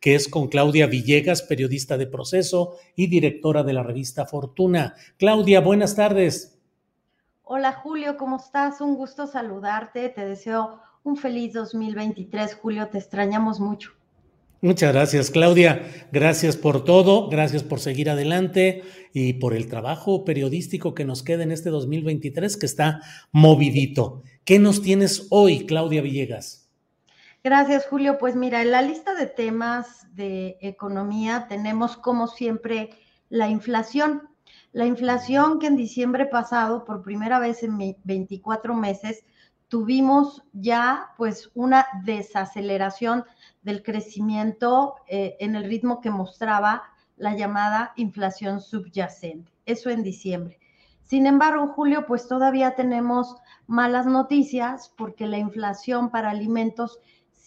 Que es con Claudia Villegas, periodista de proceso y directora de la revista Fortuna. Claudia, buenas tardes. Hola Julio, ¿cómo estás? Un gusto saludarte. Te deseo un feliz 2023. Julio, te extrañamos mucho. Muchas gracias, Claudia. Gracias por todo, gracias por seguir adelante y por el trabajo periodístico que nos queda en este 2023 que está movidito. ¿Qué nos tienes hoy, Claudia Villegas? Gracias, Julio. Pues mira, en la lista de temas de economía tenemos, como siempre, la inflación. La inflación que en diciembre pasado, por primera vez en 24 meses, tuvimos ya pues una desaceleración del crecimiento eh, en el ritmo que mostraba la llamada inflación subyacente. Eso en diciembre. Sin embargo, Julio, pues todavía tenemos malas noticias porque la inflación para alimentos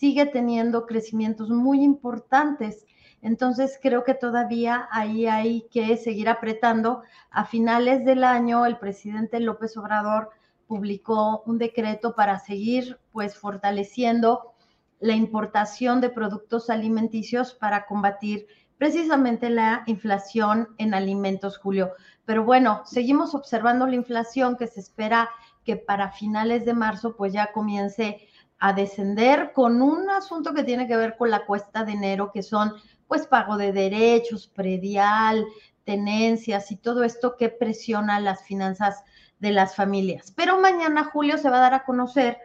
sigue teniendo crecimientos muy importantes. Entonces creo que todavía ahí hay que seguir apretando. A finales del año el presidente López Obrador publicó un decreto para seguir pues fortaleciendo la importación de productos alimenticios para combatir precisamente la inflación en alimentos, Julio. Pero bueno, seguimos observando la inflación que se espera que para finales de marzo pues ya comience a descender con un asunto que tiene que ver con la cuesta de enero, que son pues pago de derechos, predial, tenencias y todo esto que presiona las finanzas de las familias. Pero mañana, Julio, se va a dar a conocer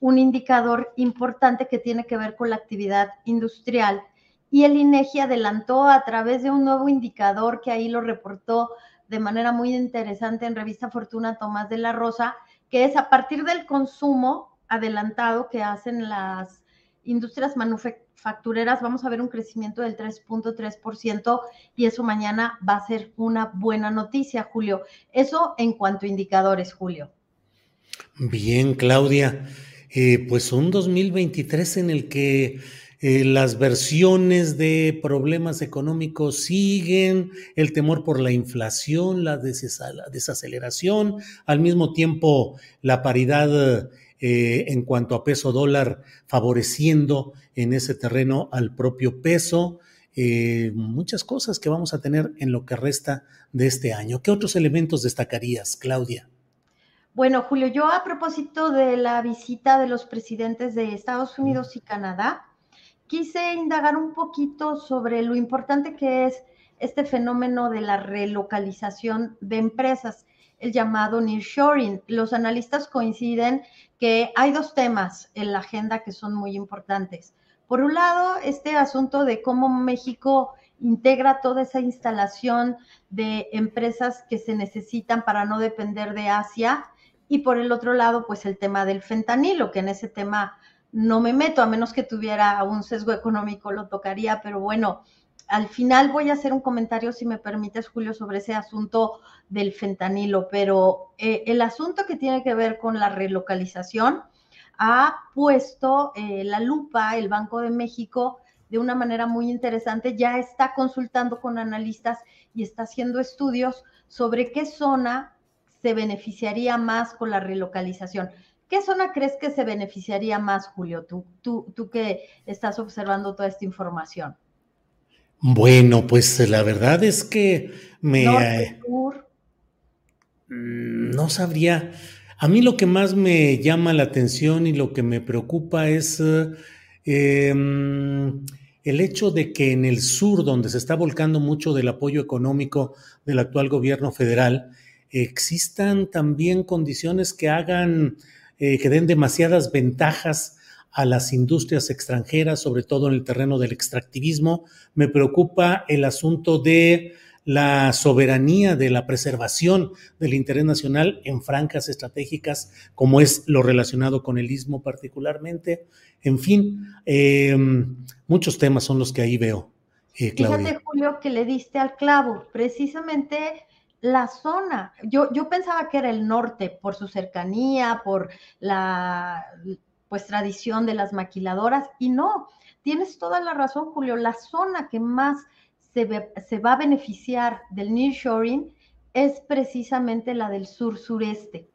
un indicador importante que tiene que ver con la actividad industrial y el INEGI adelantó a través de un nuevo indicador que ahí lo reportó de manera muy interesante en revista Fortuna Tomás de la Rosa, que es a partir del consumo adelantado que hacen las industrias manufactureras, vamos a ver un crecimiento del 3.3% y eso mañana va a ser una buena noticia, Julio. Eso en cuanto a indicadores, Julio. Bien, Claudia. Eh, pues un 2023 en el que eh, las versiones de problemas económicos siguen, el temor por la inflación, la desaceleración, al mismo tiempo la paridad eh, en cuanto a peso dólar, favoreciendo en ese terreno al propio peso. Eh, muchas cosas que vamos a tener en lo que resta de este año. ¿Qué otros elementos destacarías, Claudia? Bueno, Julio, yo a propósito de la visita de los presidentes de Estados Unidos y Canadá, quise indagar un poquito sobre lo importante que es este fenómeno de la relocalización de empresas el llamado nearshoring. Los analistas coinciden que hay dos temas en la agenda que son muy importantes. Por un lado, este asunto de cómo México integra toda esa instalación de empresas que se necesitan para no depender de Asia. Y por el otro lado, pues el tema del fentanilo, que en ese tema no me meto, a menos que tuviera un sesgo económico, lo tocaría, pero bueno, al final voy a hacer un comentario, si me permites, Julio, sobre ese asunto del fentanilo, pero eh, el asunto que tiene que ver con la relocalización ha puesto eh, la lupa el Banco de México de una manera muy interesante, ya está consultando con analistas y está haciendo estudios sobre qué zona se beneficiaría más con la relocalización. ¿Qué zona crees que se beneficiaría más, Julio? Tú, tú, tú que estás observando toda esta información. Bueno, pues la verdad es que me... Mm, no sabría. A mí lo que más me llama la atención y lo que me preocupa es em, el hecho de que en el sur, donde se está volcando mucho del apoyo económico del actual gobierno federal, existan también condiciones que hagan, eh, que den demasiadas ventajas a las industrias extranjeras, sobre todo en el terreno del extractivismo. Me preocupa el asunto de la soberanía de la preservación del interés nacional en franjas estratégicas, como es lo relacionado con el istmo particularmente. En fin, em, muchos temas son los que ahí veo. Eh, Fíjate, Julio, que le diste al clavo. Precisamente la zona, yo, yo pensaba que era el norte por su cercanía, por la pues tradición de las maquiladoras, y no, tienes toda la razón, Julio, la zona que más se, va a beneficiar del nearshoring es precisamente la del sur-sureste.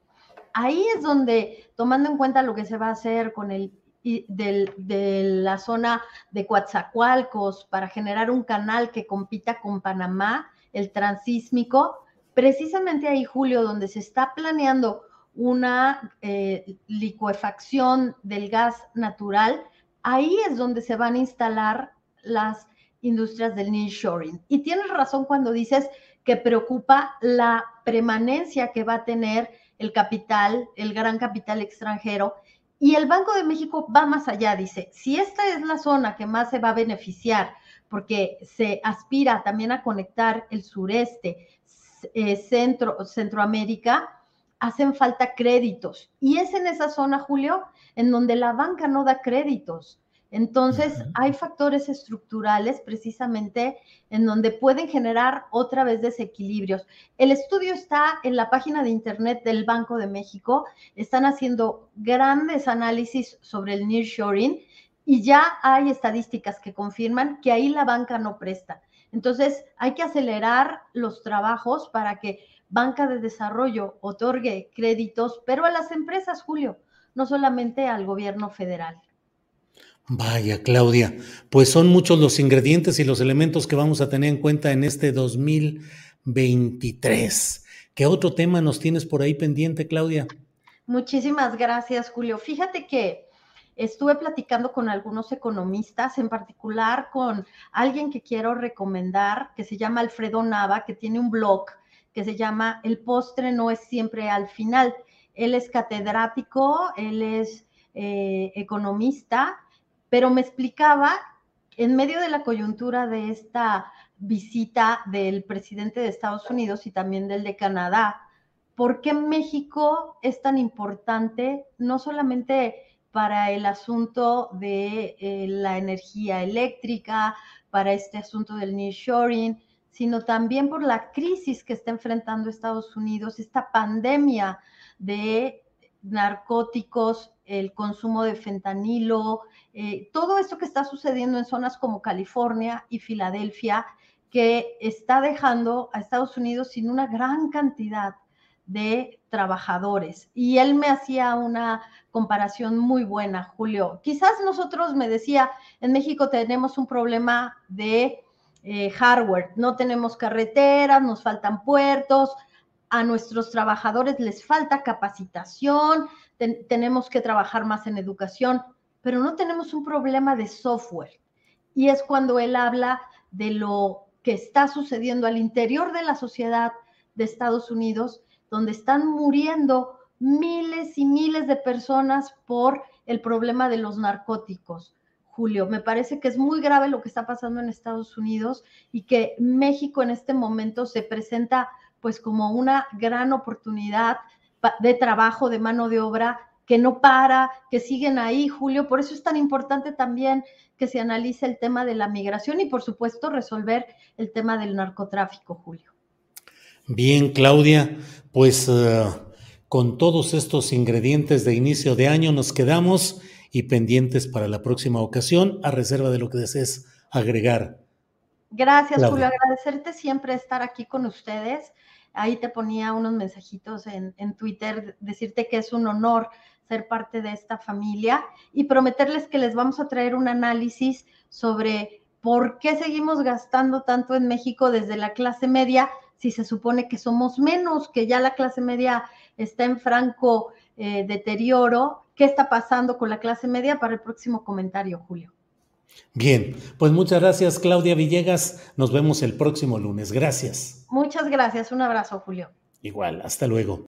Ahí es donde, tomando en cuenta lo que se va a hacer con el de la zona de Coatzacoalcos para generar un canal que compita con Panamá, el transísmico, precisamente ahí, Julio, donde se está planeando una eh, licuefacción del gas natural, ahí es donde se van a instalar las industrias del nearshoring. Y tienes razón cuando dices que preocupa la permanencia que va a tener el capital, el gran capital extranjero. Y el Banco de México va más allá, dice, si esta es la zona que más se va a beneficiar, porque se aspira también a conectar el sureste, eh, centro, Centroamérica, hacen falta créditos. Y es en esa zona, Julio, en donde la banca no da créditos. Entonces, hay factores estructurales precisamente en donde pueden generar otra vez desequilibrios. El estudio está en la página de internet del Banco de México. Están haciendo grandes análisis sobre el nearshoring y ya hay estadísticas que confirman que ahí la banca no presta. Entonces, hay que acelerar los trabajos para que banca de desarrollo otorgue créditos, pero a las empresas, Julio, no solamente al gobierno federal. Vaya, Claudia, pues son muchos los ingredientes y los elementos que vamos a tener en cuenta en este 2023. ¿Qué otro tema nos tienes por ahí pendiente, Claudia? Muchísimas gracias, Julio. Fíjate que estuve platicando con algunos economistas, en particular con alguien que quiero recomendar, que se llama Alfredo Nava, que tiene un blog que se llama El postre no es siempre al final. Él es catedrático, él es eh, economista pero me explicaba en medio de la coyuntura de esta visita del presidente de Estados Unidos y también del de Canadá, por qué México es tan importante, no solamente para el asunto de eh, la energía eléctrica, para este asunto del nearshoring, sino también por la crisis que está enfrentando Estados Unidos, esta pandemia de narcóticos, el consumo de fentanilo, eh, todo esto que está sucediendo en zonas como California y Filadelfia, que está dejando a Estados Unidos sin una gran cantidad de trabajadores. Y él me hacía una comparación muy buena, Julio. Quizás nosotros, me decía, en México tenemos un problema de eh, hardware, no tenemos carreteras, nos faltan puertos, a nuestros trabajadores les falta capacitación, tenemos que trabajar más en educación pero no tenemos un problema de software. Y es cuando él habla de lo que está sucediendo al interior de la sociedad de Estados Unidos, donde están muriendo miles y miles de personas por el problema de los narcóticos. Julio, me parece que es muy grave lo que está pasando en Estados Unidos y que México en este momento se presenta pues como una gran oportunidad de trabajo, de mano de obra que no para, que siguen ahí, Julio. Por eso es tan importante también que se analice el tema de la migración y, por supuesto, resolver el tema del narcotráfico, Julio. Bien, Claudia, pues eh, con todos estos ingredientes de inicio de año nos quedamos y pendientes para la próxima ocasión, a reserva de lo que desees agregar. Gracias, Julio. Agradecerte siempre estar aquí con ustedes. Ahí te ponía unos mensajitos en, en Twitter, decirte que es un honor ser parte de esta familia y prometerles que les vamos a traer un análisis sobre ¿por qué seguimos gastando tanto en México desde la clase media si se supone que somos menos, que ya la clase media está en franco eh, deterioro? ¿Qué está pasando con la clase media? Para el próximo comentario, Julio. Bien, pues muchas gracias Claudia Villegas. Nos vemos el próximo lunes. Gracias. Muchas gracias. Un abrazo, Julio. Igual, hasta luego.